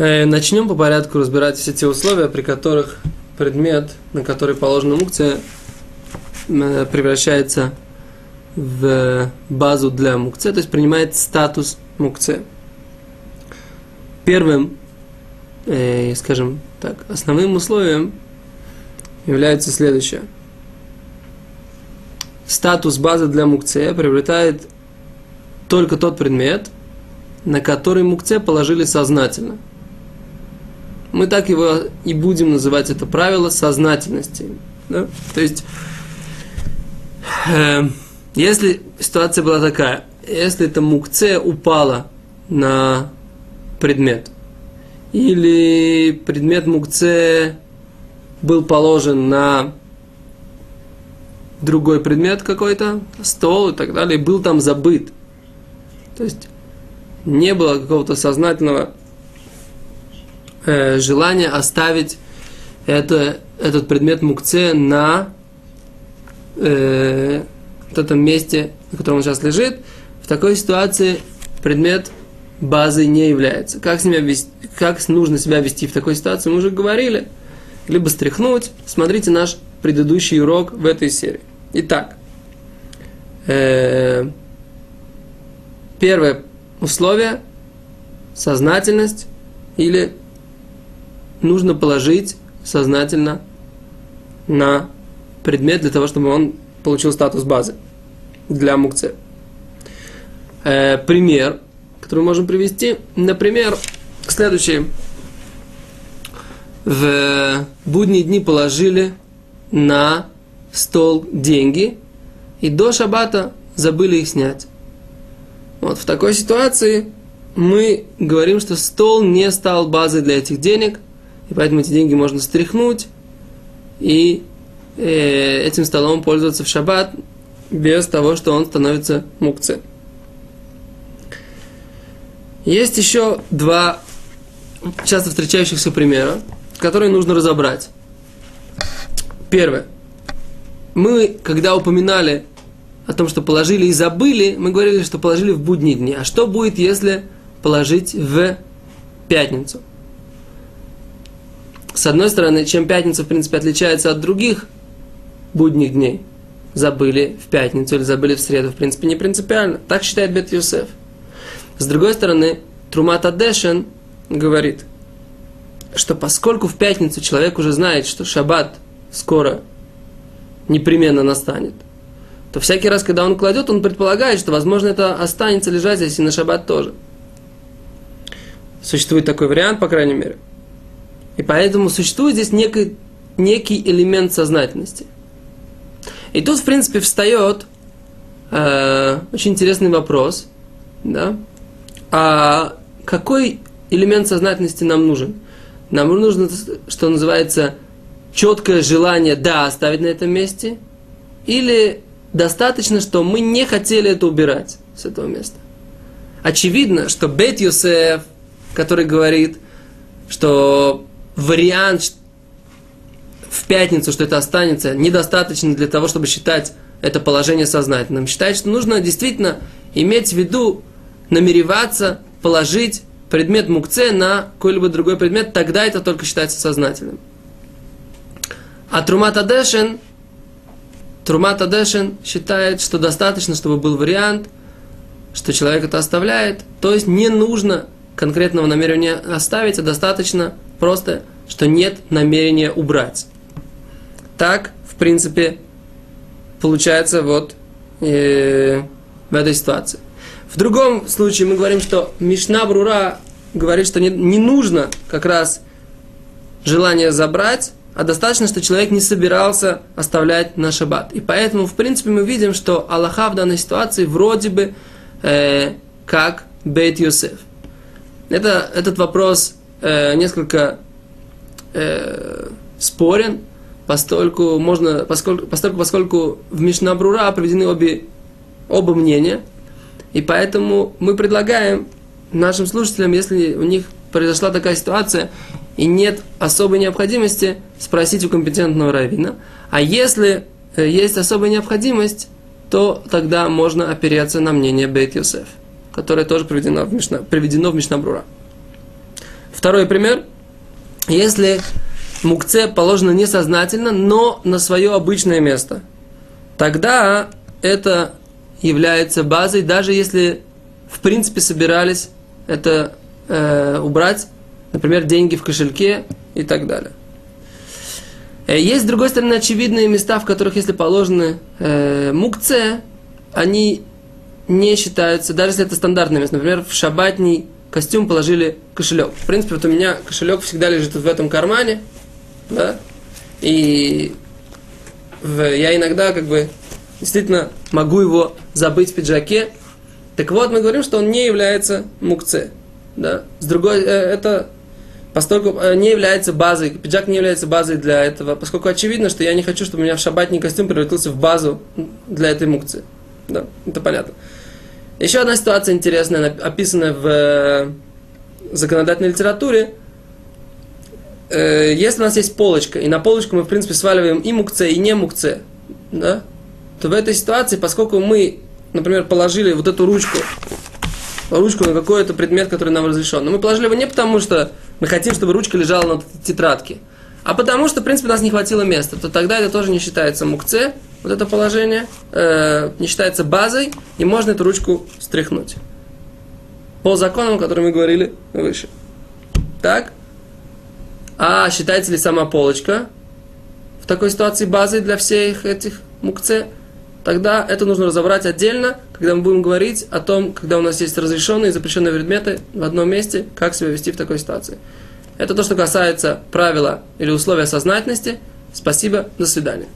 Э, начнем по порядку разбирать все те условия, при которых предмет, на который положена мукция, э, превращается в базу для мукция, то есть принимает статус мукция. Первым, э, скажем так, основным условием является следующее. Статус базы для мукция приобретает только тот предмет, на который мукце положили сознательно – мы так его и будем называть это правило сознательности. Да? То есть, э, если ситуация была такая, если это мукце упала на предмет, или предмет мукце был положен на другой предмет какой-то, стол и так далее, и был там забыт. То есть не было какого-то сознательного э, желание оставить это, этот предмет мукце на э, этом месте, на котором он сейчас лежит, в такой ситуации предмет базой не является. Как, себя вести, как нужно себя вести в такой ситуации, мы уже говорили. Либо стряхнуть. Смотрите наш предыдущий урок в этой серии. Итак, э, первое условие – сознательность или нужно положить сознательно на предмет для того, чтобы он получил статус базы для мукце. Э, пример, который мы можем привести, например, следующий. В будние дни положили на стол деньги, и до шабата забыли их снять. Вот в такой ситуации мы говорим, что стол не стал базой для этих денег – и поэтому эти деньги можно стряхнуть и э, этим столом пользоваться в шаббат без того, что он становится мукце. Есть еще два часто встречающихся примера, которые нужно разобрать. Первое. Мы, когда упоминали о том, что положили и забыли, мы говорили, что положили в будние дни. А что будет, если положить в пятницу? С одной стороны, чем пятница, в принципе, отличается от других будних дней. Забыли в пятницу или забыли в среду, в принципе, не принципиально. Так считает Бет Юсеф. С другой стороны, Трумат Адешен говорит, что поскольку в пятницу человек уже знает, что шаббат скоро непременно настанет, то всякий раз, когда он кладет, он предполагает, что, возможно, это останется лежать здесь и на шаббат тоже. Существует такой вариант, по крайней мере – и поэтому существует здесь некий, некий элемент сознательности. И тут, в принципе, встает э, очень интересный вопрос, да? А какой элемент сознательности нам нужен? Нам нужно, что называется, четкое желание, да, оставить на этом месте, или достаточно, что мы не хотели это убирать с этого места. Очевидно, что Бет Йосеф, который говорит, что вариант в пятницу, что это останется, недостаточно для того, чтобы считать это положение сознательным. Считает, что нужно действительно иметь в виду, намереваться положить предмет мукце на какой-либо другой предмет, тогда это только считается сознательным. А Трумат Адешин, Трумат Адешин считает, что достаточно, чтобы был вариант, что человек это оставляет, то есть не нужно конкретного намерения оставить, а достаточно просто, что нет намерения убрать. Так, в принципе, получается вот э, в этой ситуации. В другом случае мы говорим, что Мишна Брура говорит, что не, не нужно как раз желание забрать, а достаточно, что человек не собирался оставлять на шаббат. И поэтому, в принципе, мы видим, что Аллаха в данной ситуации вроде бы э, как Бейт Йосеф. Это, этот вопрос э, несколько э, спорен, поскольку можно, поскольку, поскольку, поскольку в Мишнабрура приведены обе, оба мнения, и поэтому мы предлагаем нашим слушателям, если у них произошла такая ситуация, и нет особой необходимости спросить у компетентного раввина. А если э, есть особая необходимость, то тогда можно опереться на мнение Бейт Йосеф, которое тоже приведено в, Мишна. Второй пример. Если мукце положено несознательно, но на свое обычное место, тогда это является базой, даже если в принципе собирались это э, убрать, например, деньги в кошельке и так далее. Э, есть, с другой стороны, очевидные места, в которых, если положены э, мукце, они не считаются, даже если это стандартное место. Например, в шабатний костюм положили кошелек. В принципе, вот у меня кошелек всегда лежит в этом кармане, да, и я иногда как бы действительно могу его забыть в пиджаке. Так вот, мы говорим, что он не является мукце. Да? С другой, э, это поскольку э, не является базой, пиджак не является базой для этого, поскольку очевидно, что я не хочу, чтобы у меня в шабатный костюм превратился в базу для этой мукции. Да, это понятно. Еще одна ситуация интересная, описанная в э, законодательной литературе. Если у нас есть полочка, и на полочку мы, в принципе, сваливаем и мукце, и не мукце, да, то в этой ситуации, поскольку мы, например, положили вот эту ручку, ручку на какой-то предмет, который нам разрешен, но мы положили его не потому, что мы хотим, чтобы ручка лежала на тетрадке, а потому что, в принципе, у нас не хватило места, то тогда это тоже не считается мукце, вот это положение, э, не считается базой, и можно эту ручку стряхнуть. По законам, о которых мы говорили выше. Так? А считается ли сама полочка в такой ситуации базой для всех этих мукце? тогда это нужно разобрать отдельно, когда мы будем говорить о том, когда у нас есть разрешенные и запрещенные предметы в одном месте, как себя вести в такой ситуации. Это то, что касается правила или условия сознательности. Спасибо, до свидания.